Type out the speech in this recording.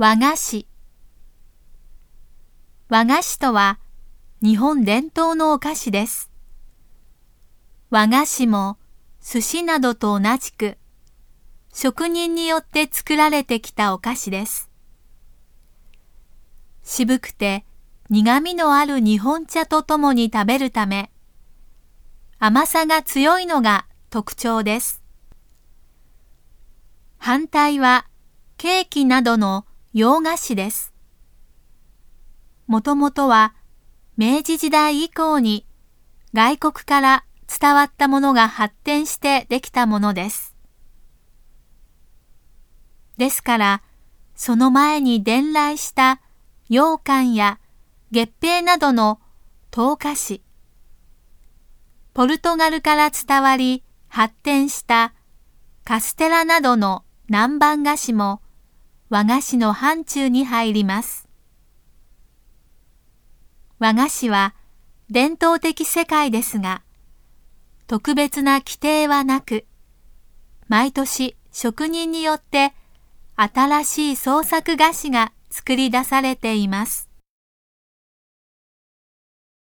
和菓子和菓子とは日本伝統のお菓子です。和菓子も寿司などと同じく職人によって作られてきたお菓子です。渋くて苦味のある日本茶とともに食べるため甘さが強いのが特徴です。反対はケーキなどの洋菓子です。もともとは明治時代以降に外国から伝わったものが発展してできたものです。ですから、その前に伝来した羊羹や月餅などの糖菓子、ポルトガルから伝わり発展したカステラなどの南蛮菓子も和菓子の範疇に入ります。和菓子は伝統的世界ですが、特別な規定はなく、毎年職人によって新しい創作菓子が作り出されています。